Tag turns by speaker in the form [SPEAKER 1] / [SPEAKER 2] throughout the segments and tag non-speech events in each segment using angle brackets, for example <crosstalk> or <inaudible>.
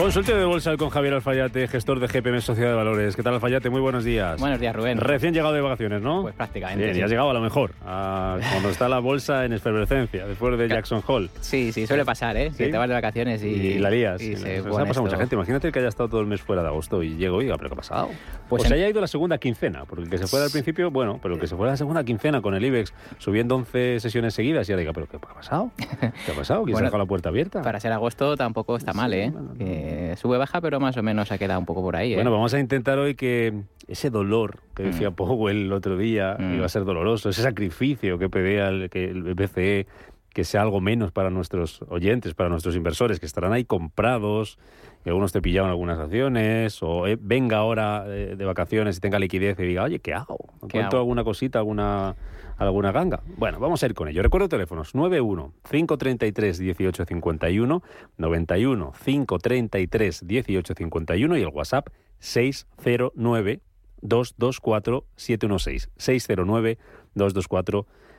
[SPEAKER 1] Consultorio de bolsa con Javier Alfayate, gestor de GPM Sociedad de Valores. ¿Qué tal, Alfayate? Muy buenos días.
[SPEAKER 2] Buenos días, Rubén.
[SPEAKER 1] Recién llegado de vacaciones, ¿no?
[SPEAKER 2] Pues prácticamente.
[SPEAKER 1] Bien,
[SPEAKER 2] sí.
[SPEAKER 1] y has llegado a lo mejor, a cuando está la bolsa en efervescencia, después de Jackson Hole.
[SPEAKER 2] Sí, sí, suele pasar, ¿eh?
[SPEAKER 1] ¿Sí?
[SPEAKER 2] Que te vas de vacaciones y,
[SPEAKER 1] Y, la lías.
[SPEAKER 2] y se
[SPEAKER 1] ha pasado mucha gente. Imagínate que haya estado todo el mes fuera de agosto y llego y diga, ¿pero qué ha pasado?
[SPEAKER 2] Pues
[SPEAKER 1] Pues se haya ido la segunda quincena, porque el que se fuera al principio, bueno, pero el que se fuera la segunda quincena con el IBEX subiendo 11 sesiones seguidas y ya diga, ¿pero qué ha pasado? ¿Qué ha pasado? ¿Quién se
[SPEAKER 2] Bueno,
[SPEAKER 1] ha dejado la puerta abierta?
[SPEAKER 2] Para ser agosto tampoco está mal, ¿eh?
[SPEAKER 1] bueno, no.
[SPEAKER 2] Que sube baja, pero más o menos ha quedado un poco por ahí, ¿eh?
[SPEAKER 1] Bueno, vamos a intentar hoy que ese dolor que decía
[SPEAKER 2] Mm.
[SPEAKER 1] Powell el otro día
[SPEAKER 2] Mm.
[SPEAKER 1] iba a ser doloroso, ese sacrificio que pedía el, que el BCE, que sea algo menos para nuestros oyentes, para nuestros inversores, que estarán ahí comprados, que algunos te pillaban algunas acciones, o eh, venga ahora eh, de vacaciones y tenga liquidez y diga, oye, ¿qué hago? ¿Me
[SPEAKER 2] ¿Qué
[SPEAKER 1] cuento
[SPEAKER 2] hago?
[SPEAKER 1] alguna cosita, alguna, alguna ganga? Bueno, vamos a ir con ello. Recuerdo teléfonos 91 533 1851, 91 533 1851 y el WhatsApp 609 224 716. 609 224 716.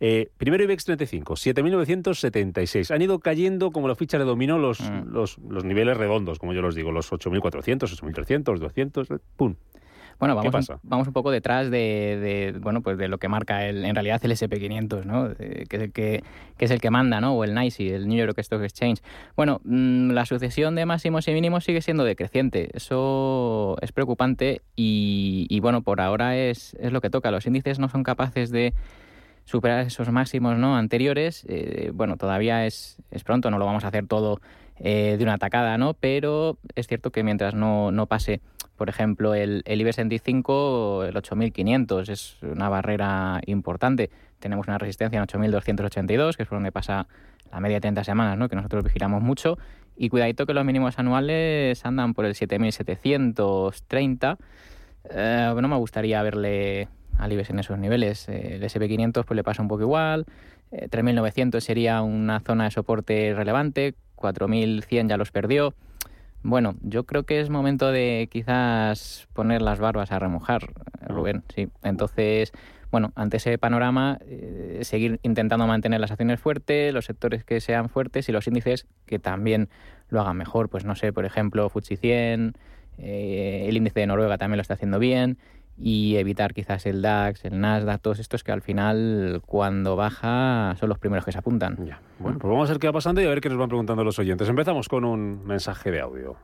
[SPEAKER 1] Eh, primero IBEX 35, 7.976. Han ido cayendo como la ficha de dominó los,
[SPEAKER 2] Mm.
[SPEAKER 1] los, los niveles redondos, como yo los digo, los 8.400, 8.300, 200, eh, ¡pum!
[SPEAKER 2] Bueno,
[SPEAKER 1] ¿Qué
[SPEAKER 2] vamos,
[SPEAKER 1] pasa?
[SPEAKER 2] Un, vamos un poco detrás de, de, bueno, pues de lo que marca el, en realidad el SP500, ¿no? Eh, que, es el que, que es el que manda, ¿no? O el NYSE, el New York Stock Exchange. Bueno, mm, la sucesión de máximos y mínimos sigue siendo decreciente. Eso es preocupante y, y, bueno, por ahora es, es lo que toca. Los índices no son capaces de superar esos máximos ¿no? anteriores. Eh, bueno, todavía es, es pronto, no lo vamos a hacer todo eh, de una tacada, ¿no? Pero es cierto que mientras no, no pase, por ejemplo, el, el IBEX 25, el 8500 es una barrera importante. Tenemos una resistencia en 8282, que es por donde pasa la media de 30 semanas, ¿no? Que nosotros vigilamos mucho. Y cuidadito que los mínimos anuales andan por el 7730. Eh, no me gustaría verle al IBEX en esos niveles. Eh, el SP500 pues le pasa un poco igual. Eh, 3.900 sería una zona de soporte relevante. 4.100 ya los perdió. Bueno, yo creo que es momento de quizás poner las barbas a remojar, eh, Rubén. Sí. Entonces, bueno, ante ese panorama, eh, seguir intentando mantener las acciones fuertes, los sectores que sean fuertes y los índices que también lo hagan mejor. Pues no sé, por ejemplo, FTSE 100, eh, el índice de Noruega también lo está haciendo bien y evitar quizás el DAX, el Nasdaq, todos estos que al final cuando baja son los primeros que se apuntan.
[SPEAKER 1] Ya. Bueno, pues vamos a ver qué va pasando y a ver qué nos van preguntando los oyentes. Empezamos con un mensaje de audio.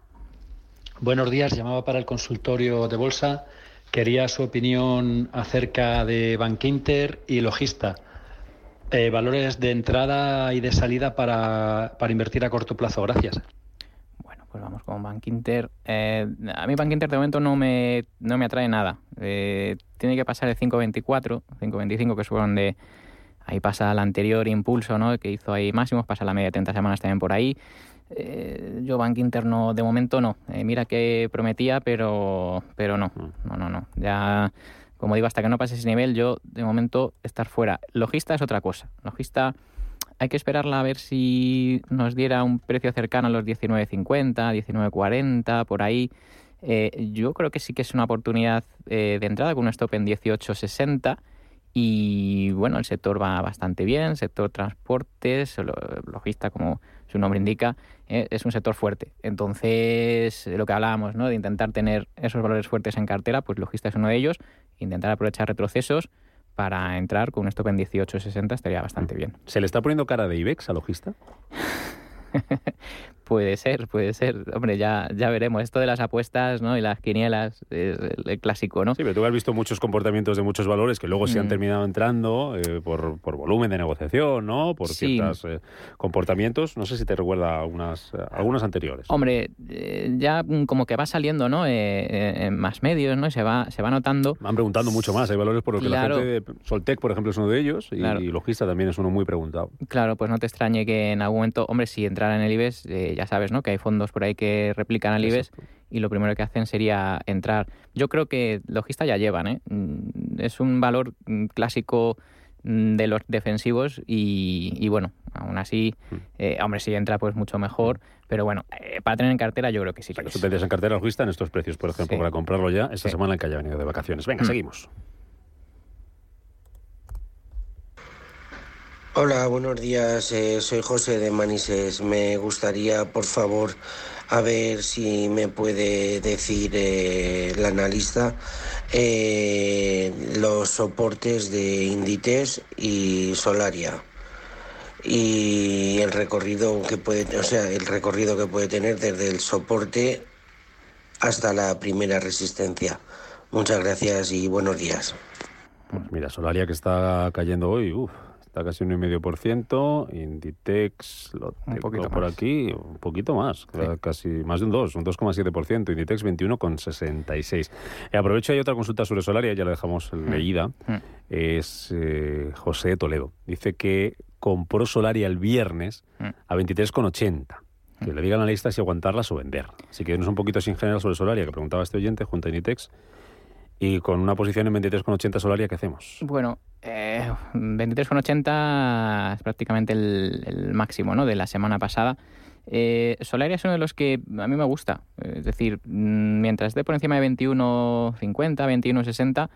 [SPEAKER 3] Buenos días, llamaba para el consultorio de bolsa. Quería su opinión acerca de Bankinter y Logista. Eh, valores de entrada y de salida para, para invertir a corto plazo. Gracias.
[SPEAKER 2] Pues vamos con Bank Inter. Eh, a mí Bank Inter de momento no me, no me atrae nada. Eh, tiene que pasar el 5.24, 5.25 que es donde ahí pasa el anterior impulso, ¿no? Que hizo ahí máximos, pasa la media de 30 semanas también por ahí. Eh, yo Bank Inter no, de momento no. Eh, mira que prometía, pero, pero no. No, no, no. Ya, como digo, hasta que no pase ese nivel, yo de momento estar fuera. Logista es otra cosa. Logista hay que esperarla a ver si nos diera un precio cercano a los 19.50, 19.40, por ahí. Eh, yo creo que sí que es una oportunidad eh, de entrada con un stop en 18.60 y bueno, el sector va bastante bien, sector transportes, lo- logista como su nombre indica, eh, es un sector fuerte. Entonces, lo que hablábamos, ¿no? de intentar tener esos valores fuertes en cartera, pues logista es uno de ellos, intentar aprovechar retrocesos para entrar con un stop en 18.60 estaría bastante bien.
[SPEAKER 1] ¿Se le está poniendo cara de IBEX a Logista? <laughs>
[SPEAKER 2] Puede ser, puede ser. Hombre, ya, ya veremos. Esto de las apuestas ¿no? y las quinielas es el, el clásico, ¿no?
[SPEAKER 1] Sí, pero tú has visto muchos comportamientos de muchos valores que luego se han
[SPEAKER 2] Mm.
[SPEAKER 1] terminado entrando eh, por, por volumen de negociación, ¿no? Por
[SPEAKER 2] Sí.
[SPEAKER 1] ciertos eh, comportamientos. No sé si te recuerda algunas, eh, algunos anteriores.
[SPEAKER 2] Hombre, eh, ya mm, como que va saliendo, ¿no? En más medios, ¿no? Y se va, se va notando.
[SPEAKER 1] Me han preguntado mucho más. Hay valores por los que
[SPEAKER 2] Claro.
[SPEAKER 1] la gente... de- Soltec, por ejemplo, es uno de ellos y,
[SPEAKER 2] Claro.
[SPEAKER 1] y Logista también es uno muy preguntado.
[SPEAKER 2] Claro, pues no te extrañe que en algún momento, hombre, si entrara en el IBEX, ya sabes, ¿no? Que hay fondos por ahí que replican al IBEX
[SPEAKER 1] Exacto.
[SPEAKER 2] y lo primero que hacen sería entrar. Yo creo que logista ya llevan, ¿eh? Mm, Es un valor mm, clásico mm, de los defensivos y, y bueno, aún así, eh, hombre, si entra pues mucho mejor, pero bueno, eh, para tener en cartera yo creo que sí
[SPEAKER 1] O sea,
[SPEAKER 2] que
[SPEAKER 1] tú tendrías en cartera Logista en estos precios, por ejemplo,
[SPEAKER 2] Sí.
[SPEAKER 1] para comprarlo ya esta
[SPEAKER 2] Sí.
[SPEAKER 1] semana en que haya venido de vacaciones. Venga,
[SPEAKER 2] Mm.
[SPEAKER 1] seguimos.
[SPEAKER 4] Hola, buenos días. Eh, soy José de Manises. Me gustaría, por favor, a ver si me puede decir eh, el analista eh, los soportes de Inditex y Solaria y el recorrido que puede, o sea, el recorrido que puede tener desde el soporte hasta la primera resistencia. Muchas gracias y buenos días.
[SPEAKER 1] Pues mira, Solaria que está cayendo hoy, uff, está casi un 1,5%, Inditex lo
[SPEAKER 2] Un poquito
[SPEAKER 1] por
[SPEAKER 2] más.
[SPEAKER 1] aquí, un poquito más, casi más de un 2, un 2,7%, Inditex 21,66. Eh, aprovecho, hay otra consulta sobre Solaria, ya la dejamos leída,
[SPEAKER 2] Mm.
[SPEAKER 1] es eh, José Toledo. Dice que compró Solaria el viernes
[SPEAKER 2] Mm.
[SPEAKER 1] a 23,80. Que le digan a la lista si aguantarlas o vender. Así que no es un poquito sin general sobre Solaria, que preguntaba este oyente junto a Inditex. Y con una posición en 23,80 Solaria, ¿qué hacemos?
[SPEAKER 2] Bueno, eh, 23,80 es prácticamente el, máximo ¿no? de la semana pasada. Eh, Solaria es uno de los que a mí me gusta. Es decir, mm, mientras esté por encima de 21,50, 21,60,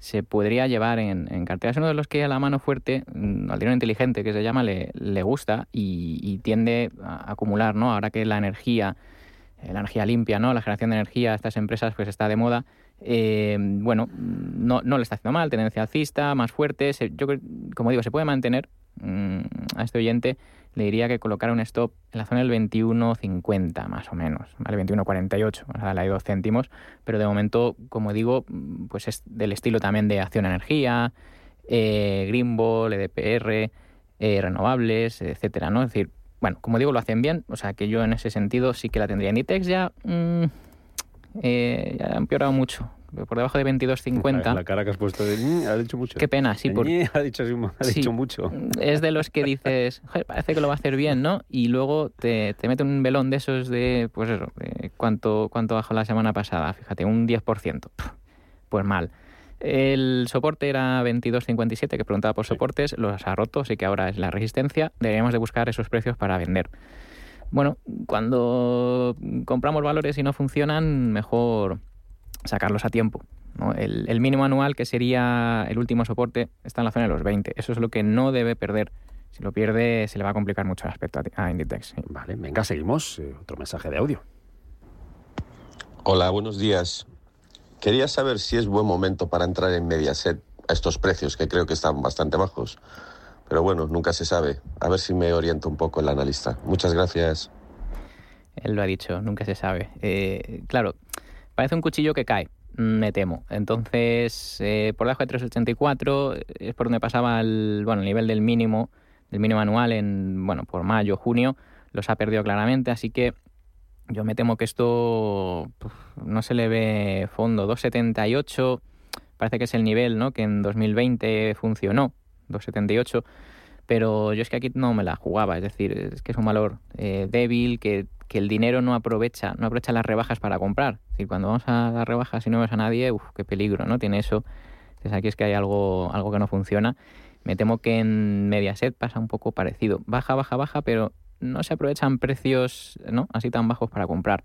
[SPEAKER 2] se podría llevar en, cartera. Es uno de los que a la mano fuerte, mm, al dinero inteligente que se llama, le, le gusta y, y tiende a acumular, ¿no? Ahora que la energía, la energía limpia, ¿no? La generación de energía estas empresas pues está de moda. eh, bueno, no, no le está haciendo mal, tendencia alcista, más fuerte. se- yo como digo, se puede mantener. Mm, a este oyente le diría que colocara un stop en la zona del 21.50 más o menos, ¿vale? 21.48, o sea, le hay dos céntimos, pero de momento, como digo, pues es del estilo también de Acción Energía, eh, Greenball, EDPR, eh, renovables, etcétera, ¿no? Es decir, bueno, como digo, lo hacen bien, o sea que yo en ese sentido sí que la tendría. Inditex ya, mm, eh, ya ha empeorado mucho, por debajo de 22.50.
[SPEAKER 1] La cara que has puesto de... "Mm, ha dicho mucho.
[SPEAKER 2] Qué pena, sí, por,
[SPEAKER 1] Ñe, Ha dicho, ha
[SPEAKER 2] Sí.
[SPEAKER 1] dicho mucho.
[SPEAKER 2] es de los que dices, <laughs> "Joder, parece que lo va a hacer bien, ¿no? Y luego te, te mete un velón de esos de, pues eso, de cuánto, cuánto bajó la semana pasada, fíjate, un 10%. Puf, Pues mal. El soporte era 22.57, que preguntaba por
[SPEAKER 1] Sí.
[SPEAKER 2] soportes, los ha roto, así que ahora es la resistencia. Deberíamos de buscar esos precios para vender. Bueno, cuando compramos valores y no funcionan, mejor sacarlos a tiempo. ¿no? El, el mínimo anual, que sería el último soporte, está en la zona de los 20. Eso es lo que no debe perder. Si lo pierde, se le va a complicar mucho el aspecto a, a Inditex. sí.
[SPEAKER 1] Vale, venga, seguimos. Eh, otro mensaje de audio.
[SPEAKER 5] Hola, buenos días. Quería saber si es buen momento para entrar en Mediaset a estos precios, que creo que están bastante bajos. Pero bueno, nunca se sabe. A ver si me orienta un poco el analista. Muchas gracias.
[SPEAKER 2] Él lo ha dicho, nunca se sabe. Eh, claro, parece un cuchillo que cae, mm, me temo. Entonces, eh, por debajo de 384 es por donde pasaba el, bueno, el nivel del mínimo, del mínimo anual en, bueno, por mayo, junio, los ha perdido claramente, así que yo me temo que esto no se le ve fondo. 278 parece que es el nivel ¿no? que en 2020 funcionó, 278, pero yo es que aquí no me la jugaba, es decir, es que es un valor eh, débil, que, que el dinero no aprovecha, no aprovecha las rebajas para comprar. Es decir, cuando vamos a las rebajas y no ves a nadie, uff, qué peligro, ¿no? Tiene eso. Entonces aquí es que hay algo, algo que no funciona. Me temo que en Mediaset pasa un poco parecido. Baja, baja, baja, pero no se aprovechan precios ¿no? así tan bajos para comprar.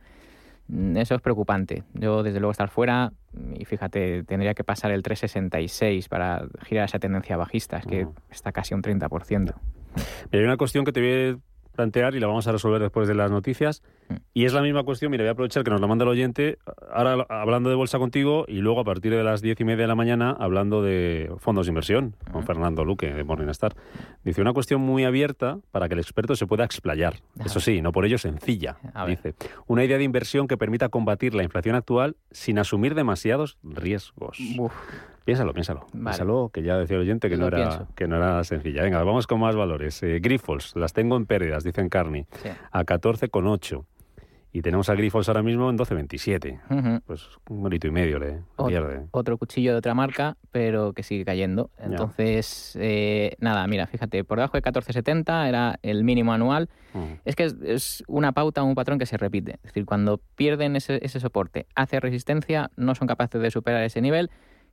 [SPEAKER 2] Mm, Eso es preocupante. Yo, desde luego, estar fuera, y fíjate, tendría que pasar el 366 para girar esa tendencia bajista, es que está casi un 30%.
[SPEAKER 1] Mira, hay una cuestión que te voy a plantear y la vamos a resolver después de las noticias.
[SPEAKER 2] Mm.
[SPEAKER 1] Y es la misma cuestión, mira, voy a aprovechar que nos la manda el oyente, ahora hablando de bolsa contigo y luego a partir de las diez y media de la mañana hablando de fondos de inversión con
[SPEAKER 2] Ujú.
[SPEAKER 1] Fernando Luque de Morningstar. Dice una cuestión muy abierta para que el experto se pueda explayar.
[SPEAKER 2] A
[SPEAKER 1] Eso sí, no por ello sencilla. Dice, una idea de inversión que permita combatir la inflación actual sin asumir demasiados riesgos.
[SPEAKER 2] Uf,
[SPEAKER 1] Piénsalo, piénsalo.
[SPEAKER 2] Vale.
[SPEAKER 1] Piénsalo, que ya decía el oyente que no, era,
[SPEAKER 2] pienso.
[SPEAKER 1] que no era sencilla. Venga, vamos con más valores. Eh, Grifols, las tengo en pérdidas, dicen Carney,
[SPEAKER 2] sí.
[SPEAKER 1] a 14,8. Y tenemos a Grifols ahora mismo en 12,27.
[SPEAKER 2] Ujú.
[SPEAKER 1] Pues un bonito y medio le
[SPEAKER 2] Ot-
[SPEAKER 1] pierde.
[SPEAKER 2] Otro cuchillo de otra marca, pero que sigue cayendo. Entonces, eh, nada, mira, fíjate, por debajo de 14,70 era el mínimo anual.
[SPEAKER 1] Mm.
[SPEAKER 2] Es que es, es una pauta, un patrón que se repite. Es decir, cuando pierden ese, ese soporte, hace resistencia, no son capaces de superar ese nivel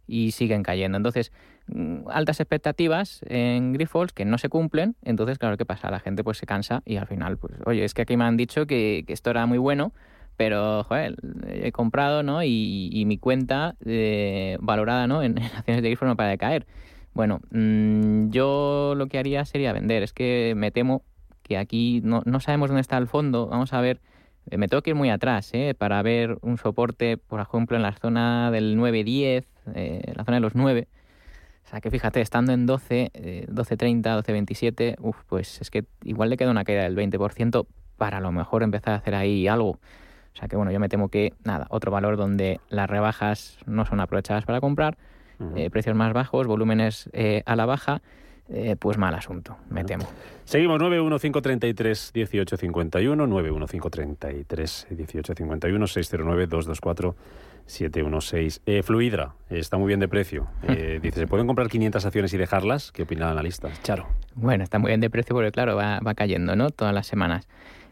[SPEAKER 2] y siguen cayendo. Entonces, mm, altas expectativas en Grifols que no se cumplen. Entonces, claro, ¿qué pasa? La gente pues se cansa y al final, pues, oye, es que aquí me han dicho que, que esto era muy bueno, pero, joder, he comprado, ¿no? Y, y mi cuenta eh, valorada, ¿no? En, <laughs> acciones de Grifols no para de caer. Bueno, mm, yo lo que haría sería vender. Es que me temo que aquí no, no sabemos dónde está el fondo. Vamos a ver, eh, me tengo que ir muy atrás ¿eh? para ver un soporte, por ejemplo, en la zona del 9-10, eh, la zona de los 9. O sea que fíjate, estando en 12, eh, 12.30, 12.27, uf, pues es que igual le queda una caída del 20% para a lo mejor empezar a hacer ahí algo. O sea que bueno, yo me temo que nada, otro valor donde las rebajas no son aprovechadas para comprar, eh, precios más bajos, volúmenes eh, a la baja, eh, pues mal asunto, me temo.
[SPEAKER 1] Seguimos 91533 1851, 91533 1851, 609 224 716. Eh, Fluidra, está muy bien de precio. <laughs> Eh, dice, ¿se pueden comprar 500 acciones y dejarlas? ¿Qué opina el analista? Charo.
[SPEAKER 2] Bueno, está muy bien de precio porque, claro, va, va cayendo, ¿no? Todas las semanas.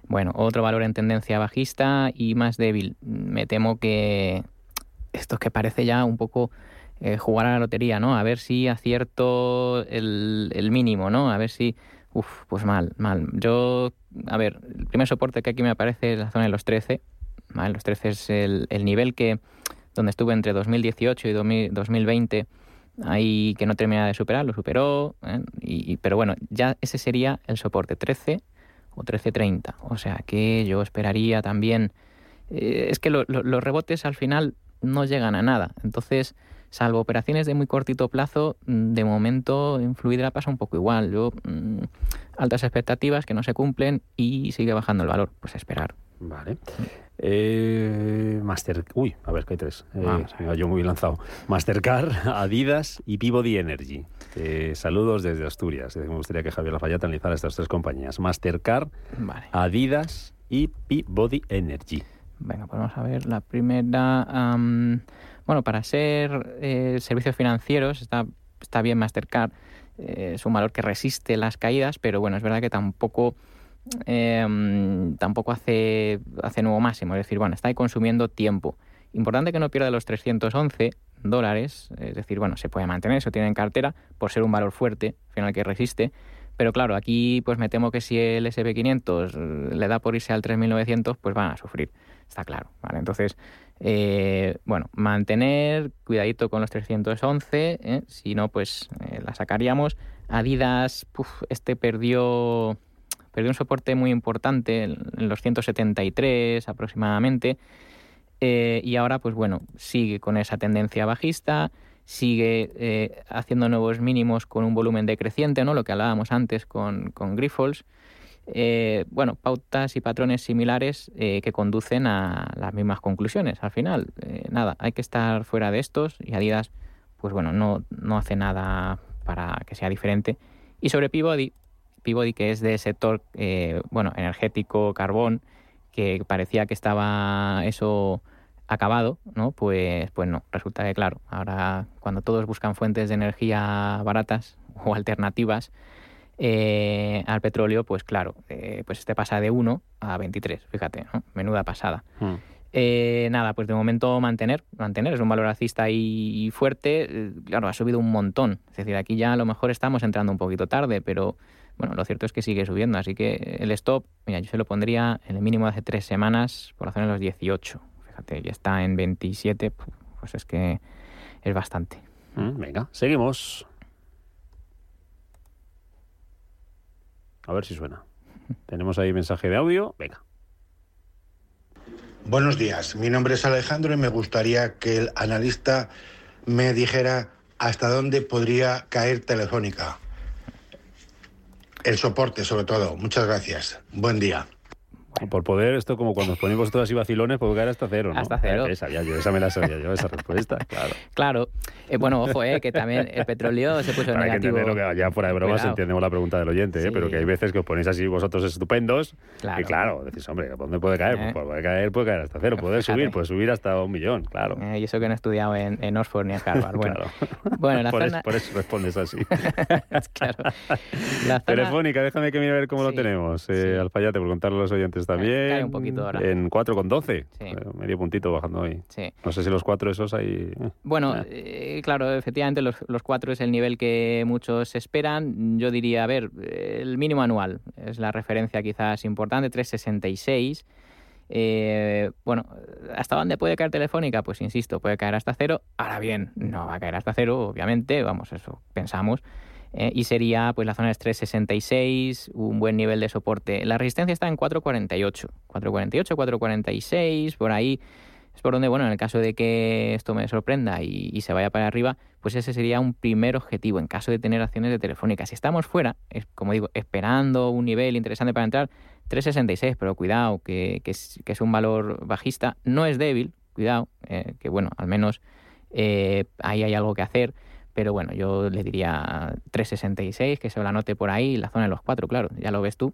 [SPEAKER 2] Bueno, otro valor en tendencia bajista y más débil. Me temo que esto es que parece ya un poco eh, jugar a la lotería, ¿no? A ver si acierto el, el mínimo, ¿no? A ver si... Uf, pues mal, mal. Yo, a ver, el primer soporte que aquí me aparece es la zona de los 13. Los 13 es el, el nivel que donde estuve entre 2018 y 2000 2020 ahí que no termina de superar, lo superó, ¿eh? y, pero bueno, ya ese sería el soporte 13 o 13.30, o sea que yo esperaría también, eh, es que lo- lo- los rebotes al final no llegan a nada, entonces salvo operaciones de muy cortito plazo, mm, de momento en Fluidra pasa un poco igual, yo mm, altas expectativas que no se cumplen y sigue bajando el valor, pues esperar.
[SPEAKER 1] Vale. Eh, Master... Uy, a ver, que hay tres. Eh,
[SPEAKER 2] Vamos a ver.
[SPEAKER 1] mira, yo muy bien lanzado. Mastercard, Adidas y Peabody Energy. Eh, saludos desde Asturias. Me gustaría que Javier Lafayette analizara estas tres compañías. Mastercard,
[SPEAKER 2] Vale.
[SPEAKER 1] Adidas y Peabody Energy.
[SPEAKER 2] Venga, pues vamos a ver. La primera, bueno, para ser eh, servicios financieros está, está bien Mastercard. Es un valor que resiste las caídas, pero bueno, es verdad que tampoco mm, tampoco hace, hace nuevo máximo. Es decir, bueno, está ahí consumiendo tiempo. Importante que no pierda los 311 dólares, es decir, bueno, se puede mantener, eso tiene en cartera, por ser un valor fuerte, al final que resiste. Pero claro, aquí pues me temo que si el SP500 eh, le da por irse al 3900, pues van a sufrir, está claro. ¿vale? Entonces, eh, bueno, mantener, cuidadito con los 311, ¿eh? si no, pues eh, la sacaríamos. Adidas, este perdió, perdió un soporte muy importante en los 173 aproximadamente. Eh, y ahora, pues bueno, sigue con esa tendencia bajista, sigue eh, haciendo nuevos mínimos con un volumen decreciente, ¿no? Lo que hablábamos antes con, con Grifols. Eh, bueno, pautas y patrones similares que conducen a las mismas conclusiones al final. Nada, hay que estar fuera de estos y Adidas, pues bueno, no, no hace nada para que sea diferente. Y sobre Peabody, Peabody que es de sector, eh, bueno, energético, carbón, que parecía que estaba eso acabado, ¿no? Pues, pues no, resulta que claro, ahora cuando todos buscan fuentes de energía baratas <laughs> o alternativas eh, al petróleo, pues claro, eh, pues este pasa de 1 a 23, fíjate, ¿no? menuda pasada.
[SPEAKER 1] Hmm.
[SPEAKER 2] Eh, nada, pues de momento mantener, mantener, es un valor alcista y, y fuerte, claro, ha subido un montón, es decir, aquí ya a lo mejor estamos entrando un poquito tarde, pero bueno, lo cierto es que sigue subiendo, así que el stop, mira, yo se lo pondría en el mínimo de hace tres semanas por la zona de los 18, fíjate, ya está en 27, pues es que es bastante.
[SPEAKER 1] Mm, Venga, seguimos. A ver si suena. <laughs> Tenemos ahí mensaje de audio. Venga.
[SPEAKER 6] Buenos días, mi nombre es Alejandro y me gustaría que el analista me dijera hasta dónde podría caer Telefónica. El soporte, sobre todo. Muchas gracias. Buen día.
[SPEAKER 1] Por poder, esto como cuando os ponéis vosotros así vacilones, puede caer hasta cero, ¿no?
[SPEAKER 2] Hasta cero.
[SPEAKER 1] Eh, sabía yo, esa me la sabía yo, esa respuesta, <laughs> claro.
[SPEAKER 2] Claro, eh, bueno, ojo, eh, que también el petróleo se puso
[SPEAKER 1] que
[SPEAKER 2] negativo.
[SPEAKER 1] que ya fuera de bromas
[SPEAKER 2] Cuidado.
[SPEAKER 1] entendemos la pregunta del oyente, ¿eh? Pero que hay veces que os ponéis así vosotros estupendos
[SPEAKER 2] Claro.
[SPEAKER 1] y claro, decís, hombre, ¿a ¿dónde puede caer?
[SPEAKER 2] Eh.
[SPEAKER 1] Pues puede caer, puede caer hasta cero, puede subir, puede subir hasta un millón, claro.
[SPEAKER 2] Eh, y eso que no he estudiado en, en Oxford ni en Harvard. Bueno, <laughs>
[SPEAKER 1] Claro.
[SPEAKER 2] bueno la
[SPEAKER 1] por,
[SPEAKER 2] zona...
[SPEAKER 1] por eso respondes así. <laughs>
[SPEAKER 2] claro. La zona...
[SPEAKER 1] Telefónica, déjame que mire a ver cómo lo tenemos. Eh,
[SPEAKER 2] sí.
[SPEAKER 1] Alfayate, por contarle a los oyentes también.
[SPEAKER 2] cae un poquito ahora.
[SPEAKER 1] En 4,12.
[SPEAKER 2] Sí.
[SPEAKER 1] Eh, medio puntito bajando hoy.
[SPEAKER 2] Sí.
[SPEAKER 1] No sé si los cuatro esos hay... eh.
[SPEAKER 2] Bueno,
[SPEAKER 1] Ah.
[SPEAKER 2] eh, claro, efectivamente los, los cuatro es el nivel que muchos esperan. Yo diría, a ver, eh, el mínimo anual es la referencia quizás importante, 366. Eh, bueno, ¿hasta dónde puede caer Telefónica? Pues insisto, puede caer hasta cero. Ahora bien, no va a caer hasta cero, obviamente, vamos, eso pensamos. Eh, y sería pues la zona de 366, un buen nivel de soporte. La resistencia está en 448, 448, 446, por ahí es por donde, bueno, en el caso de que esto me sorprenda y, se vaya para arriba, pues ese sería un primer objetivo en caso de tener acciones de Telefónica. Si estamos fuera, es, como digo, esperando un nivel interesante para entrar, 366, pero cuidado, que, es, un valor bajista, no es débil, cuidado, eh, que bueno, al menos eh, ahí hay algo que hacer. Pero bueno, yo le diría 366, que se lo anote por ahí, la zona de los 4, claro, ya lo ves tú.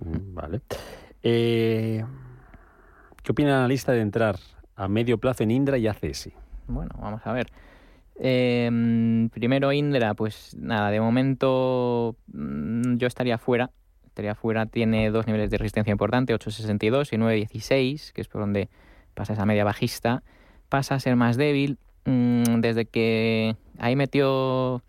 [SPEAKER 1] Vale. Eh, ¿Qué opina la analista de entrar a medio plazo en Indra y ACS?
[SPEAKER 2] Bueno, vamos a ver. Em, primero Indra, pues nada, de momento mm, yo estaría fuera. Estaría fuera, tiene dos niveles de resistencia importantes, 8.62 y 9.16, que es por donde pasa esa media bajista. Pasa a ser más débil. Mm, desde que ahí metió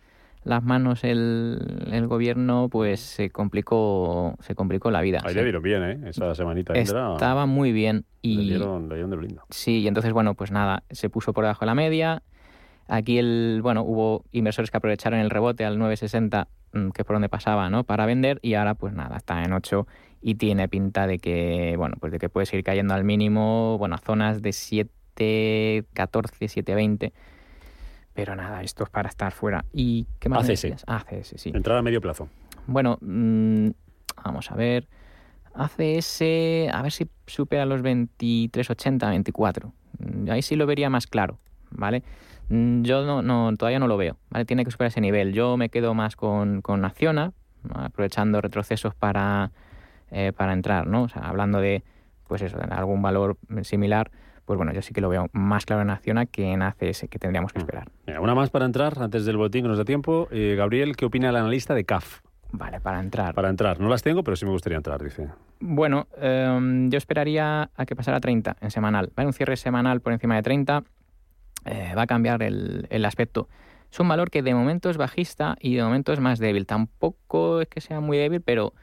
[SPEAKER 2] las manos el, el, gobierno, pues se complicó se complicó la vida.
[SPEAKER 1] Ahí le dieron bien, ¿eh? Esa semanita
[SPEAKER 2] Estaba muy bien. Y,
[SPEAKER 1] le dieron, de lo lindo.
[SPEAKER 2] Sí, y entonces, bueno, pues nada, se puso por debajo de la media. Aquí, el bueno, hubo inversores que aprovecharon el rebote al 960, mm, que es por donde pasaba, ¿no? Para vender, y ahora, pues nada, está en 8 y tiene pinta de que, bueno, pues de que puede seguir cayendo al mínimo, bueno, a zonas de 7, 14, 7, 20 pero nada, esto es para estar fuera. ¿Y qué más?
[SPEAKER 1] ACS.
[SPEAKER 2] ACS, sí.
[SPEAKER 1] Entrada a medio plazo.
[SPEAKER 2] Bueno, mm, vamos a ver. ACS, a ver si supera los 23,80, 24. Mm, ahí sí lo vería más claro, ¿vale? Mm, yo no, no, todavía no lo veo, ¿vale? Tiene que superar ese nivel. Yo me quedo más con, con Acciona, aprovechando retrocesos para, eh, para entrar, ¿no? O sea, hablando de, pues eso, de algún valor similar pues bueno, yo sí que lo veo más claro en Acciona que en ACS, que tendríamos que mm. esperar.
[SPEAKER 1] una más para entrar, antes del botín que nos da tiempo. Eh, Gabriel, ¿qué opina el analista de CAF?
[SPEAKER 2] Vale, para entrar.
[SPEAKER 1] Para entrar. No las tengo, pero sí me gustaría entrar, dice.
[SPEAKER 2] Bueno, em, yo esperaría a que pasara 30 en semanal. Va un cierre semanal por encima de 30. Eh, va a cambiar el, el aspecto. Es un valor que de momento es bajista y de momento es más débil. Tampoco es que sea muy débil, pero,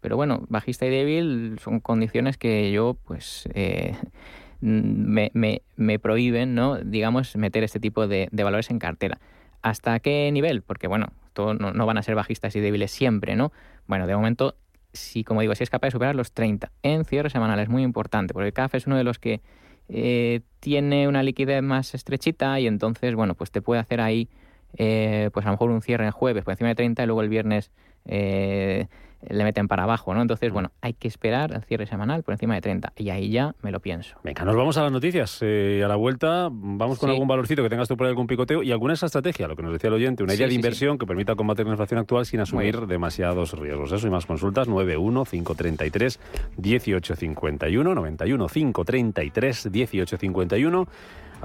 [SPEAKER 2] pero bueno, bajista y débil son condiciones que yo, pues, eh, me, me, me prohíben, ¿no? digamos, meter este tipo de, valores en cartera. ¿Hasta qué nivel? Porque, bueno, todo no, van a ser bajistas y débiles siempre, ¿no? Bueno, de momento, si, como digo, si es capaz de superar los 30 en cierre semanal, es muy importante, porque el CAF es uno de los que eh, tiene una liquidez más estrechita y entonces, bueno, pues te puede hacer ahí, eh, pues a lo mejor un cierre en jueves por encima de 30 y luego el viernes eh, le meten para abajo, ¿no? Entonces, bueno, hay que esperar el cierre semanal por encima de 30 y ahí ya me lo pienso.
[SPEAKER 1] Venga, nos vamos a las noticias. Eh, a la vuelta vamos con algún valorcito que tengas tú por ahí algún picoteo y alguna esa estrategia, lo que nos decía el oyente, una idea de inversión que permita combatir la inflación actual sin asumir demasiados riesgos. Eso y más consultas 91 533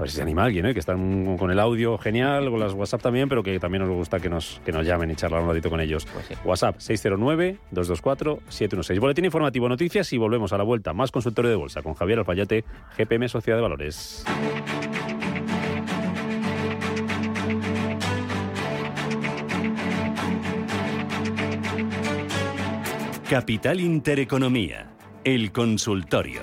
[SPEAKER 1] 1851 91 533 1851 a ver si se anima alguien, ¿eh? que están con el audio genial, con las WhatsApp también, pero que también nos gusta que nos, que nos llamen y charlar un ratito con ellos. Pues WhatsApp 609-224-716. Boletín informativo, noticias y volvemos a la vuelta. Más consultorio de bolsa con Javier Alfayate, GPM Sociedad de Valores.
[SPEAKER 7] Capital Intereconomía, el consultorio.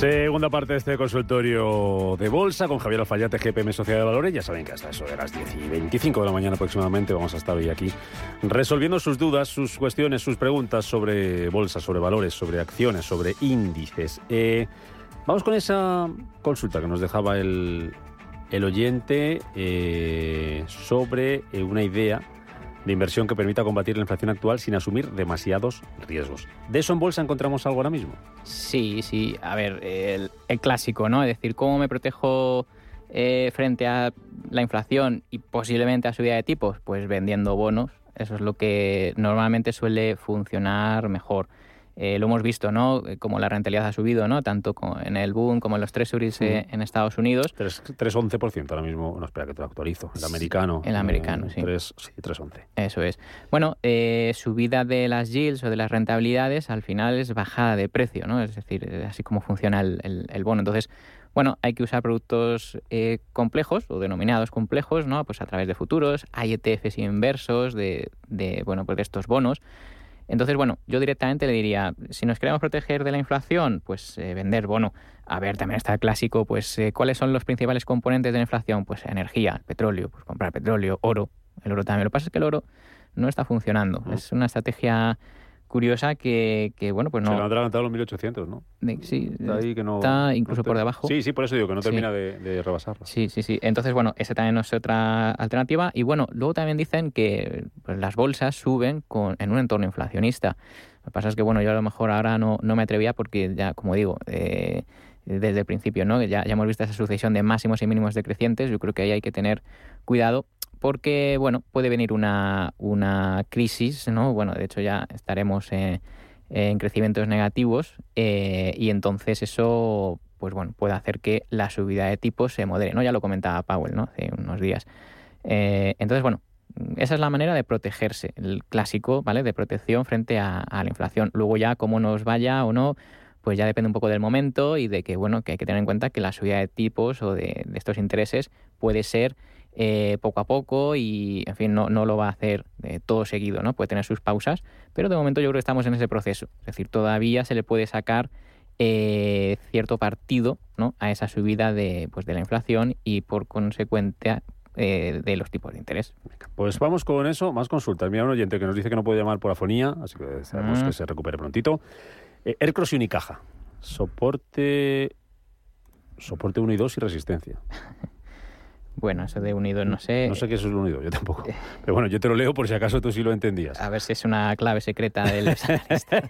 [SPEAKER 1] Segunda parte de este consultorio de bolsa con Javier Alfayate, GPM Sociedad de Valores. Ya saben que hasta eso de las 10 y 25 de la mañana aproximadamente vamos a estar hoy aquí resolviendo sus dudas, sus cuestiones, sus preguntas sobre bolsa, sobre valores, sobre acciones, sobre índices. Eh, vamos con esa consulta que nos dejaba el, oyente eh, sobre eh, una idea de inversión que permita combatir la inflación actual sin asumir demasiados riesgos. ¿De eso en bolsa encontramos algo ahora mismo?
[SPEAKER 2] Sí, sí. A ver, el, clásico, ¿no? Es decir, ¿cómo me protejo eh, frente a la inflación y posiblemente a subida de tipos? Pues vendiendo bonos. Eso es lo que normalmente suele funcionar mejor. Eh, lo hemos visto, ¿no? Eh, como la rentabilidad ha subido, ¿no? Tanto en el boom como en los treasuries eh, en Estados Unidos.
[SPEAKER 1] 3,11% ahora mismo. No, espera que te lo actualizo. El americano.
[SPEAKER 2] El americano, sí.
[SPEAKER 1] 3, sí, 3,11.
[SPEAKER 2] Eso es. Bueno, subida de las yields o de las rentabilidades al final es bajada de precio, ¿no? Es decir, así como funciona el, el, bono. Entonces, bueno, hay que usar productos eh, complejos o denominados complejos, ¿no? Pues a través de futuros, hay ETFs inversos de, de, bueno, pues de estos bonos. Entonces, bueno, yo directamente le diría, si nos queremos proteger de la inflación, pues eh, vender bono. A ver, también está el clásico, pues eh, ¿cuáles son los principales componentes de la inflación? Pues energía, petróleo, pues comprar petróleo, oro. El oro también. Lo que pasa es que el oro no está funcionando. Es una estrategia curiosa que, que bueno, pues no...
[SPEAKER 1] Se lo han adelantado los 1800, ¿no?
[SPEAKER 2] sí,
[SPEAKER 1] está, ahí que no,
[SPEAKER 2] está incluso por debajo.
[SPEAKER 1] Sí, sí, por eso digo que no termina de, de, rebasarlo.
[SPEAKER 2] Sí, sí, sí. Entonces, bueno, esa también es otra alternativa. Y bueno, luego también dicen que pues, las bolsas suben con, en un entorno inflacionista. Lo que pasa es que, bueno, yo a lo mejor ahora no, no me atrevía porque ya, como digo, eh, desde el principio, ¿no? Ya, ya hemos visto esa sucesión de máximos y mínimos decrecientes. Yo creo que ahí hay que tener cuidado porque, bueno, puede venir una, una crisis, ¿no? Bueno, de hecho ya estaremos eh, en crecimientos negativos eh, y entonces eso, pues bueno, puede hacer que la subida de tipos se modere, ¿no? Ya lo comentaba Powell, ¿no? Hace unos días. Eh, entonces, bueno, esa es la manera de protegerse, el clásico, ¿vale? De protección frente a, la inflación. Luego ya, cómo nos vaya o no, pues ya depende un poco del momento y de que, bueno, que hay que tener en cuenta que la subida de tipos o de estos intereses puede ser eh, poco a poco y, en fin, no, no lo va a hacer eh, todo seguido, ¿no? Puede tener sus pausas, pero de momento yo creo que estamos en ese proceso. Es decir, todavía se le puede sacar eh, cierto partido ¿no? a esa subida de, pues, de la inflación y, por consecuencia, de los tipos de interés.
[SPEAKER 1] Pues vamos con eso, más consultas. Mira, un oyente que nos dice que no puede llamar por afonía, así que esperamos
[SPEAKER 2] Mm.
[SPEAKER 1] que se recupere prontito. Eh, Aircross y Unicaja. Soporte... Soporte 1 y 2 y resistencia. <laughs>
[SPEAKER 2] Bueno, eso de unido no sé.
[SPEAKER 1] No sé qué es el unido, yo tampoco. Pero bueno, yo te lo leo por si acaso tú sí lo entendías.
[SPEAKER 2] A ver si es una clave secreta de los <laughs> analistas.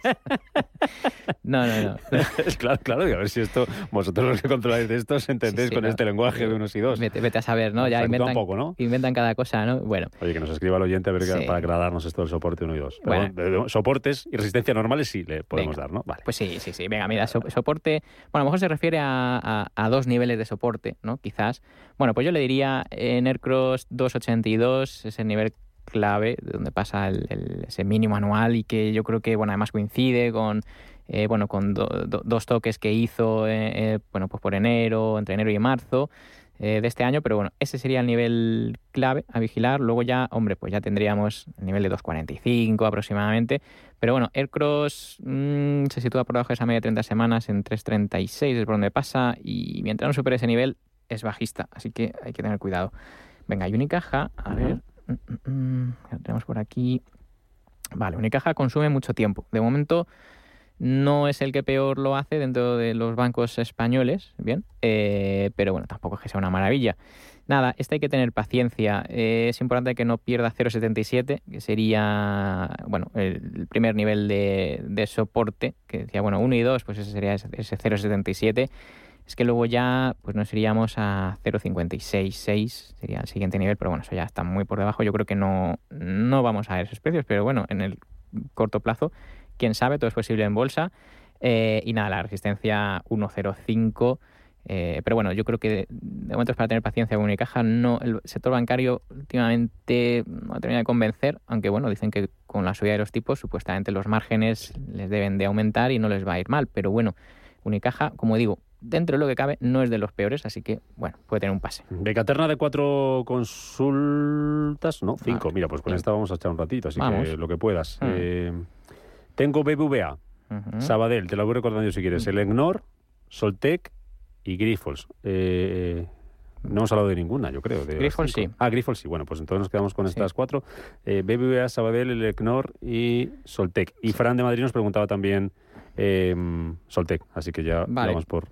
[SPEAKER 2] No, no, no. <laughs>
[SPEAKER 1] claro, claro, y a ver si esto, vosotros los que controláis de entendéis
[SPEAKER 2] Sí, sí,
[SPEAKER 1] con
[SPEAKER 2] no.
[SPEAKER 1] este lenguaje de unos y dos.
[SPEAKER 2] Vete, vete a saber, ¿no? Ya inventan,
[SPEAKER 1] poco, ¿no?
[SPEAKER 2] inventan cada cosa, ¿no? Bueno,
[SPEAKER 1] Oye, que nos escriba el oyente a ver
[SPEAKER 2] Sí.
[SPEAKER 1] para aclararnos esto del soporte 1 y 2. Pero
[SPEAKER 2] Bueno.
[SPEAKER 1] soportes y resistencia normales sí le podemos
[SPEAKER 2] Venga.
[SPEAKER 1] dar, ¿no? Vale.
[SPEAKER 2] Pues sí, sí, sí. Venga, mira, so- soporte. Bueno, a lo mejor se refiere a, a- a dos niveles de soporte, ¿no? Quizás. Bueno, pues yo le diría en Aircross 282, ese nivel clave, de donde pasa el- el- ese mínimo anual y que yo creo que, bueno, además coincide con. eh, bueno, con do- do- dos toques que hizo, eh, eh, bueno, pues por enero, entre enero y marzo de este año, pero bueno, ese sería el nivel clave a vigilar. Luego ya, hombre, pues ya tendríamos el nivel de 2.45 aproximadamente. Pero bueno, Aircross mm, se sitúa por debajo de esa media de 30 semanas en 3.36, es por donde pasa, y mientras no supere ese nivel es bajista, así que hay que tener cuidado. Venga, y Unicaja, a ver, mm, mm, mm, lo tenemos por aquí. Vale, Unicaja consume mucho tiempo. De momento no es el que peor lo hace dentro de los bancos españoles, bien, eh, pero bueno, tampoco es que sea una maravilla. Nada, este hay que tener paciencia. Eh, es importante que no pierda 0,77, que sería, bueno, el primer nivel de, de soporte, que decía, bueno, 1 y 2, pues ese sería ese ese 0,77. Es que luego ya, pues nos iríamos a 0,566, sería el siguiente nivel, pero bueno, eso ya está muy por debajo. Yo creo que no, no vamos a ver esos precios, pero bueno, en el corto plazo, quién sabe, todo es posible en bolsa. Eh, y nada, la resistencia 1,05. Eh, pero bueno, yo creo que de, momento es para tener paciencia con Unicaja. No, el sector bancario últimamente no ha terminado de convencer, aunque bueno, dicen que con la subida de los tipos supuestamente los márgenes les deben de aumentar y no les va a ir mal. Pero bueno, Unicaja, como digo, dentro de lo que cabe, no es de los peores, así que bueno, puede tener un pase.
[SPEAKER 1] Becaterna de cuatro consultas, no, cinco.
[SPEAKER 2] Vale.
[SPEAKER 1] Mira, pues con esta vamos a echar un ratito, así
[SPEAKER 2] Vamos.
[SPEAKER 1] que lo que puedas.
[SPEAKER 2] Mm.
[SPEAKER 1] Eh, tengo BBVA. Sabadell, te lo voy recordando si quieres, el Egnor, Soltec y Grifols. Eh, no hemos hablado de ninguna, yo creo. de
[SPEAKER 2] sí.
[SPEAKER 1] Ah, Grifols sí. Bueno, pues entonces nos quedamos con
[SPEAKER 2] Sí.
[SPEAKER 1] estas cuatro. Eh, BBVA, Sabadell, el Egnor y Soltec. Y Fran de Madrid nos preguntaba también eh, Soltec, así que ya
[SPEAKER 2] Vale.
[SPEAKER 1] vamos por...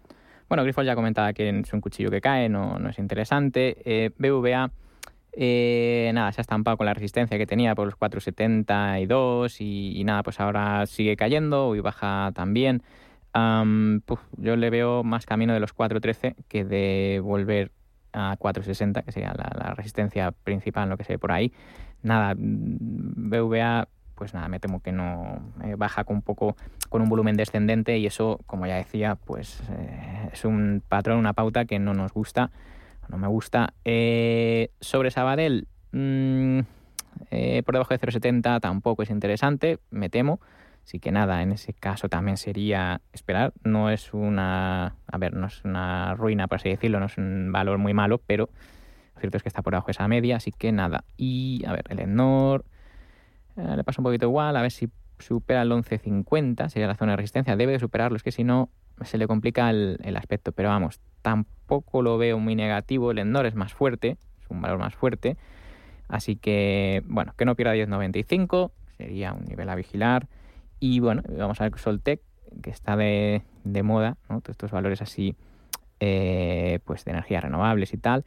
[SPEAKER 2] Bueno, Grifols ya comentaba que es un cuchillo que cae, no, no es interesante. Eh, BVA, eh, nada, se ha estampado con la resistencia que tenía por los 4,72 y, y nada, pues ahora sigue cayendo y baja también. Am, puf, yo le veo más camino de los 4,13 que de volver a 4,60, que sería la, la resistencia principal, lo que se ve por ahí. Nada, mm, BVA, pues nada, me temo que no eh, baja con un poco con un volumen descendente y eso, como ya decía, pues eh, es un patrón, una pauta que no nos gusta, no me gusta. Eh, sobre Sabadell, mm, por debajo de 0,70 tampoco es interesante, me temo. Así que nada, en ese caso también sería esperar. No es una, a ver, no es una ruina, por así decirlo, no es un valor muy malo, pero lo cierto es que está por debajo de esa media, así que nada. Y a ver, el Enor eh, le pasa un poquito igual, a ver si supera el 11.50, sería la zona de resistencia. Debe de superarlo, es que si no se le complica el, aspecto. Pero vamos, tampoco lo veo muy negativo. El Enor es más fuerte, es un valor más fuerte. Así que, bueno, que no pierda 10.95, sería un nivel a vigilar. Y bueno, vamos a ver Soltec, que está de, de moda, ¿no? Todos estos valores así, eh, pues de energías renovables y tal.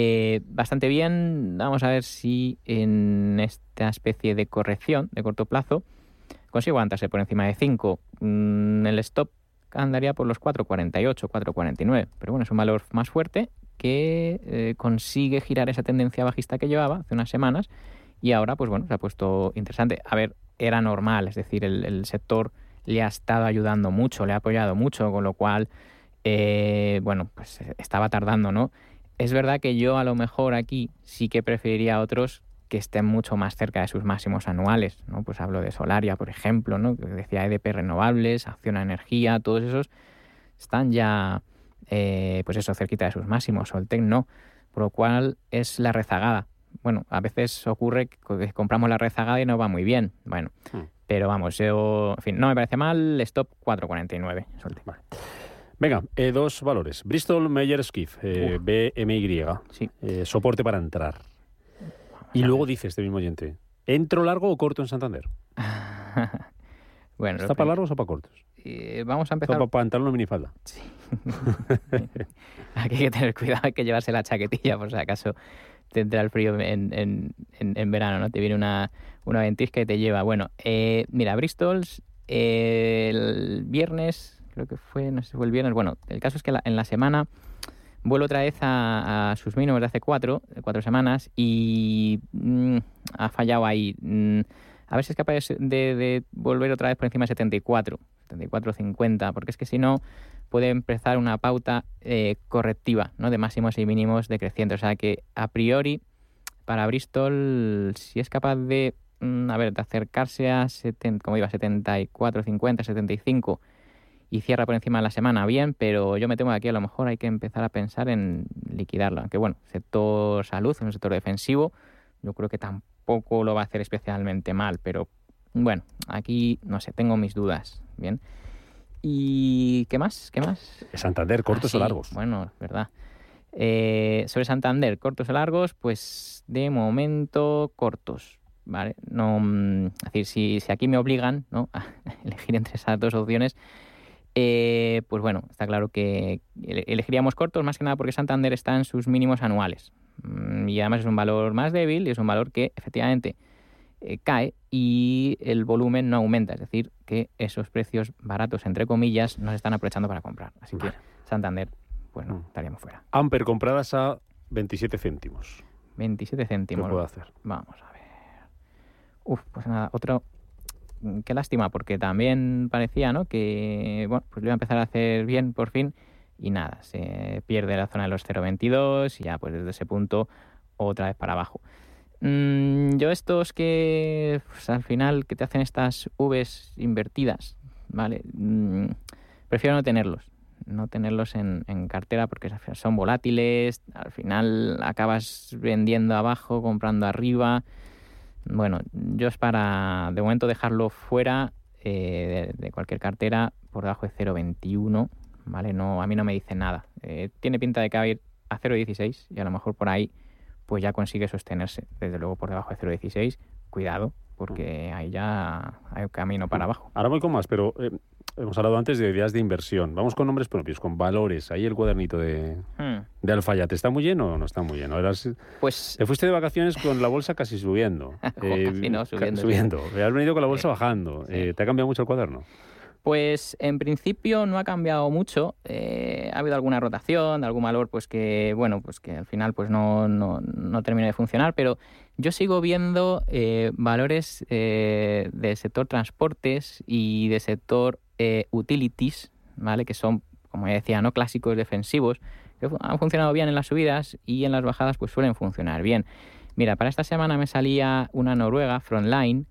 [SPEAKER 2] Eh, bastante bien, vamos a ver si en esta especie de corrección de corto plazo consigo aguantarse por encima de 5. Mm, el stop andaría por los 4,48, 4,49. Pero bueno, es un valor más fuerte que eh, consigue girar esa tendencia bajista que llevaba hace unas semanas y ahora, pues bueno, se ha puesto interesante. A ver, era normal, es decir, el, sector le ha estado ayudando mucho, le ha apoyado mucho, con lo cual, eh, bueno, pues estaba tardando, ¿no? Es verdad que yo a lo mejor aquí sí que preferiría a otros que estén mucho más cerca de sus máximos anuales, ¿no? Pues hablo de Solaria, por ejemplo, ¿no? Que decía EDP Renovables, Acción a Energía, todos esos están ya, eh, pues eso, cerquita de sus máximos, Soltec no, por lo cual es la rezagada bueno, a veces ocurre que compramos la rezagada y no va muy bien. Bueno, hmm. pero vamos, yo, en fin, no me parece mal, stop 4.49. Vale.
[SPEAKER 1] Venga, eh, dos valores. Bristol Meyer Skiff, eh, BMY,
[SPEAKER 2] sí.
[SPEAKER 1] Eh, soporte para entrar. Y luego dice este mismo oyente, ¿entro largo o corto en Santander? <laughs>
[SPEAKER 2] bueno,
[SPEAKER 1] ¿Está para largos o para cortos?
[SPEAKER 2] vamos a empezar...
[SPEAKER 1] Para pantalón o minifalda.
[SPEAKER 2] Sí. Aquí <laughs> hay que tener cuidado, hay que llevarse la chaquetilla por si acaso te entra el frío en, en, en, verano, ¿no? Te viene una, una ventisca y te lleva. Bueno, eh, mira, Bristol eh, el viernes, creo que fue, no sé si fue el viernes, bueno, el caso es que en la semana vuelve otra vez a, sus mínimos de hace cuatro, cuatro semanas y mm, ha fallado ahí. Mm, a ver si es capaz de, de, volver otra vez por encima de 74, 74-50, porque es que si no puede empezar una pauta eh, correctiva ¿no? de máximos y mínimos decrecientes. O sea que a priori para Bristol, si es capaz de, mm, a ver, de acercarse a 70, como iba, 74, 50, 75 y cierra por encima de la semana, bien, pero yo me temo que aquí a lo mejor hay que empezar a pensar en liquidarlo. Aunque bueno, sector salud, un sector defensivo, yo creo que tampoco lo va a hacer especialmente mal, pero bueno, aquí no sé, tengo mis dudas, bien. ¿Y qué más? ¿Qué más?
[SPEAKER 1] Santander, cortos o
[SPEAKER 2] ah,
[SPEAKER 1] largos.
[SPEAKER 2] Bueno, verdad. Eh, sobre Santander, cortos o largos, pues de momento cortos. ¿vale? No, mm, es decir, si, si aquí me obligan ¿no? <laughs> a elegir entre esas dos opciones, eh, pues bueno, está claro que elegiríamos cortos más que nada porque Santander está en sus mínimos anuales. Mm, y además es un valor más débil y es un valor que efectivamente eh, cae y el volumen no aumenta. Es decir, que esos precios baratos, entre comillas, no se están aprovechando para comprar. Así que Santander, pues no, mm. estaríamos fuera.
[SPEAKER 1] Amper compradas a 27 céntimos.
[SPEAKER 2] 27 céntimos.
[SPEAKER 1] ¿Qué puedo hacer?
[SPEAKER 2] Vamos a ver. Uf, pues nada, otro... Qué lástima, porque también parecía, ¿no? Que, bueno, pues iba a empezar a hacer bien por fin y nada, se pierde la zona de los 0.22 y ya pues desde ese punto otra vez para abajo. Mm, yo estos que pues, al final que te hacen estas Vs invertidas, ¿vale? Mm, prefiero no tenerlos, no tenerlos en, cartera porque son volátiles, al final acabas vendiendo abajo, comprando arriba. Bueno, yo es para de momento dejarlo fuera eh, de, cualquier cartera por debajo de 0.21, ¿vale? No, a mí no me dice nada. Eh, tiene pinta de que va a ir a 0.16 y a lo mejor por ahí pues ya consigue sostenerse. Desde luego por debajo de 0,16, cuidado, porque ahí ya hay un camino para abajo.
[SPEAKER 1] Ahora voy con más, pero eh, hemos hablado antes de ideas de inversión. Vamos con nombres propios, con valores. Ahí el cuadernito de, hmm. de Alfayate. ¿Está muy lleno o no está muy lleno? Eras,
[SPEAKER 2] pues...
[SPEAKER 1] Te fuiste de vacaciones con la bolsa casi subiendo. <laughs>
[SPEAKER 2] eh, no, subiendo.
[SPEAKER 1] subiendo. Has venido con la bolsa bajando. Eh, ¿Te ha cambiado mucho el cuaderno?
[SPEAKER 2] Pues en principio no ha cambiado mucho. Eh, ha habido alguna rotación, algún valor pues que, bueno, pues que al final pues no, no, no termina de funcionar, pero yo sigo viendo eh, valores eh, del sector transportes y del sector utilities, ¿vale? Que son, como ya decía, no clásicos defensivos, que han funcionado bien en las subidas y en las bajadas pues suelen funcionar bien. Mira, para esta semana me salía una noruega, Frontline,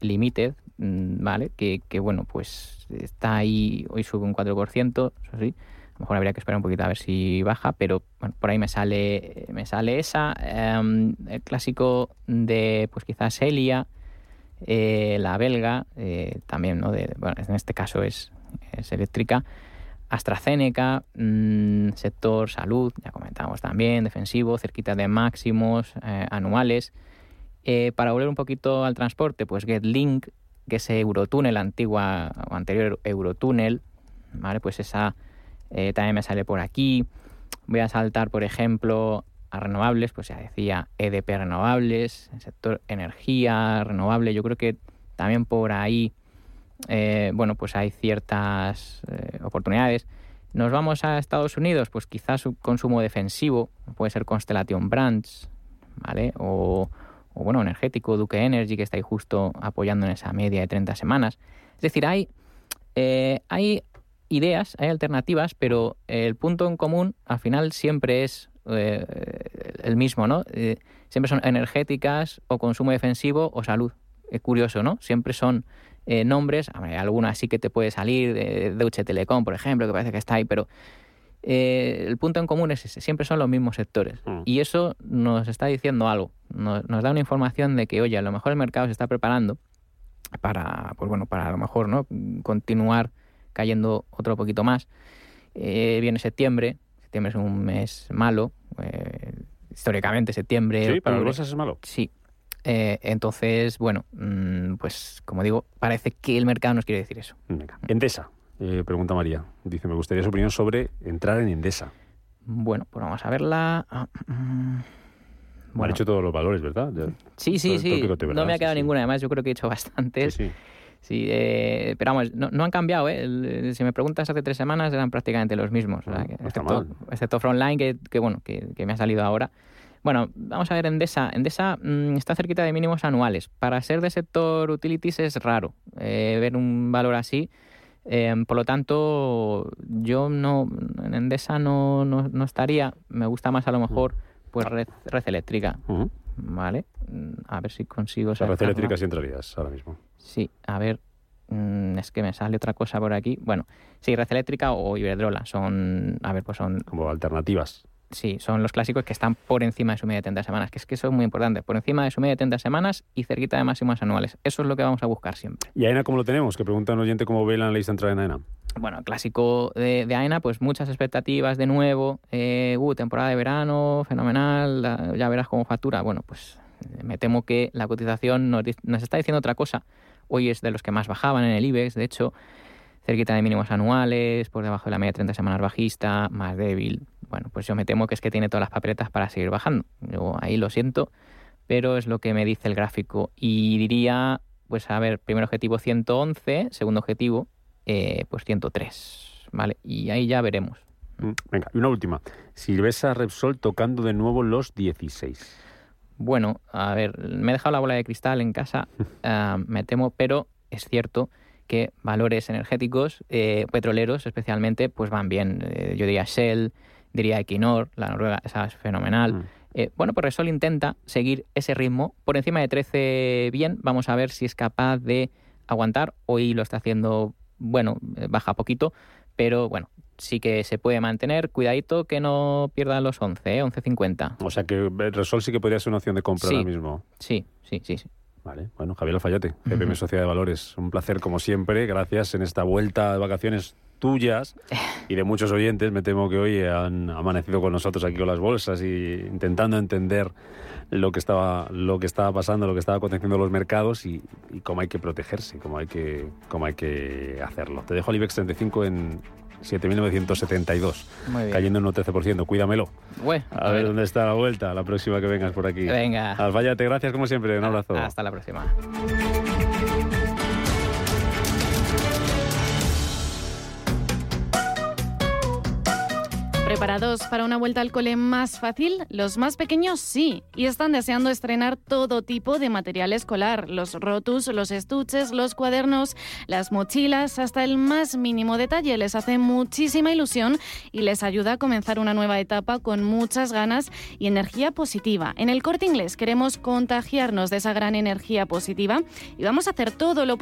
[SPEAKER 2] Limited, mm, ¿vale? Que, que, bueno, pues está ahí, hoy sube un 4%, eso sí. A lo mejor habría que esperar un poquito a ver si baja, pero bueno, por ahí me sale, me sale esa. Em, el clásico de, pues quizás Elia, eh, la belga, eh, también, ¿no? De, bueno, en este caso es, es eléctrica. AstraZeneca, mmm, sector salud, ya comentamos también, defensivo, cerquita de máximos eh, anuales. Para volver un poquito al transporte, pues GetLink, que es Eurotúnel, antigua o anterior Eurotúnel, ¿vale? Pues esa eh, también me sale por aquí. Voy a saltar, por ejemplo, a renovables, pues ya decía EDP renovables, el sector energía renovable, yo creo que también por ahí eh, bueno, pues hay ciertas eh, oportunidades. Nos vamos a Estados Unidos, pues quizás un consumo defensivo, puede ser Constellation Brands, ¿vale? O, bueno, energético, Duke Energy, que está ahí justo apoyando en esa media de 30 semanas. Es decir, hay, eh, hay ideas, hay alternativas, pero el punto en común al final siempre es el mismo, ¿no? siempre son energéticas o consumo defensivo o salud. Es curioso, ¿no? Siempre son eh, nombres, algunas sí que te puede salir, de Deutsche Telekom, por ejemplo, que parece que está ahí, pero eh, el punto en común es ese, siempre son los mismos sectores. Mm. Y eso nos está diciendo algo, nos, da una información de que, oye, a lo mejor el mercado se está preparando para, pues bueno, para a lo mejor, ¿no? Continuar cayendo otro poquito más. Eh, viene septiembre, septiembre es un mes malo, históricamente septiembre...
[SPEAKER 1] Sí, para los es malo.
[SPEAKER 2] Sí, eh, entonces, bueno, mm, pues como digo, parece que el mercado nos quiere decir eso.
[SPEAKER 1] Endesa, eh, pregunta María. Dice, me gustaría su opinión sobre entrar en Endesa.
[SPEAKER 2] Bueno, pues vamos a verla. Ah, mm,
[SPEAKER 1] bueno. Han hecho todos los valores, ¿verdad?
[SPEAKER 2] sí, sí, sí. no me ha quedado ninguna, además yo creo que he hecho bastantes. Sí, sí. Eh, pero vamos, no, han cambiado. ¿eh? si me preguntas hace tres semanas eran prácticamente los mismos. Que, excepto, excepto, Frontline, que, que bueno, que, que, me ha salido ahora. Bueno, vamos a ver, Endesa. Endesa mm, está cerquita de mínimos anuales. Para ser de sector utilities es raro eh, ver un valor así. Eh, por lo tanto, yo no en Endesa no, no, estaría. Me gusta más a lo mejor pues red, eléctrica. ¿Vale? Mm, a ver si consigo...
[SPEAKER 1] La red eléctrica sí entrarías ahora mismo.
[SPEAKER 2] Sí, a ver, mm, es que me sale otra cosa por aquí. Bueno, sí, red eléctrica o Iberdrola son, a ver, pues son...
[SPEAKER 1] Como alternativas.
[SPEAKER 2] Sí, son los clásicos que están por encima de su media de 30 semanas, que es que eso es muy importante, por encima de su media de 30 semanas y cerquita de máximos anuales. Eso es lo que vamos a buscar siempre.
[SPEAKER 1] ¿Y AENA cómo lo tenemos? Que pregunta un oyente cómo ve la lista entrada en AENA.
[SPEAKER 2] Bueno, clásico de, AENA, pues muchas expectativas de nuevo. Eh, uh, temporada de verano, fenomenal, ya verás cómo factura. Bueno, pues eh, me temo que la cotización nos, nos está diciendo otra cosa. Hoy es de los que más bajaban en el IBEX, de hecho, cerquita de mínimos anuales, por debajo de la media de 30 semanas bajista, más débil. Bueno, pues yo me temo que es que tiene todas las papeletas para seguir bajando. Yo ahí lo siento, pero es lo que me dice el gráfico. Y diría, pues a ver, primer objetivo 111, segundo objetivo, eh, pues 103, ¿vale? Y ahí ya veremos.
[SPEAKER 1] Mm, venga, y una última. Si ves a Repsol tocando de nuevo los 16.
[SPEAKER 2] Bueno, a ver, me he dejado la bola de cristal en casa, <laughs> ah, me temo, pero es cierto que valores energéticos, eh, petroleros especialmente, pues van bien. Eh, yo diría Shell, diría Equinor, la Noruega, esa es fenomenal. Mm. Eh, bueno, pues Resol intenta seguir ese ritmo. Por encima de 13 bien, vamos a ver si es capaz de aguantar. Hoy lo está haciendo, bueno, baja poquito, pero bueno, sí que se puede mantener. Cuidadito que no pierda los 11, 11.50.
[SPEAKER 1] O sea que Resol sí que podría ser una opción de compra ahora mismo.
[SPEAKER 2] Sí, sí, sí, sí.
[SPEAKER 1] Vale, bueno, Javier Alfayate, GPM Sociedad de Valores. Un placer como siempre, gracias en esta vuelta de vacaciones tuyas y de muchos oyentes. Me temo que hoy han amanecido con nosotros aquí con las bolsas y intentando entender lo que estaba, lo que estaba pasando, lo que estaba aconteciendo en los mercados y, cómo hay que protegerse, cómo hay que, cómo hay que hacerlo. Te dejo al IBEX 35 en 7.972, cayendo en un 13%. Cuídamelo. a, ver, dónde está la vuelta, la próxima que vengas por aquí.
[SPEAKER 2] Venga.
[SPEAKER 1] Alfayate, gracias como siempre. Un abrazo.
[SPEAKER 2] Hasta la próxima.
[SPEAKER 8] ¿Preparados para una vuelta al cole más fácil? Los más pequeños sí, y están deseando estrenar todo tipo de material escolar, los rotus, los estuches, los cuadernos, las mochilas, hasta el más mínimo detalle. Les hace muchísima ilusión y les ayuda a comenzar una nueva etapa con muchas ganas y energía positiva. En el corte inglés queremos contagiarnos de esa gran energía positiva y vamos a hacer todo lo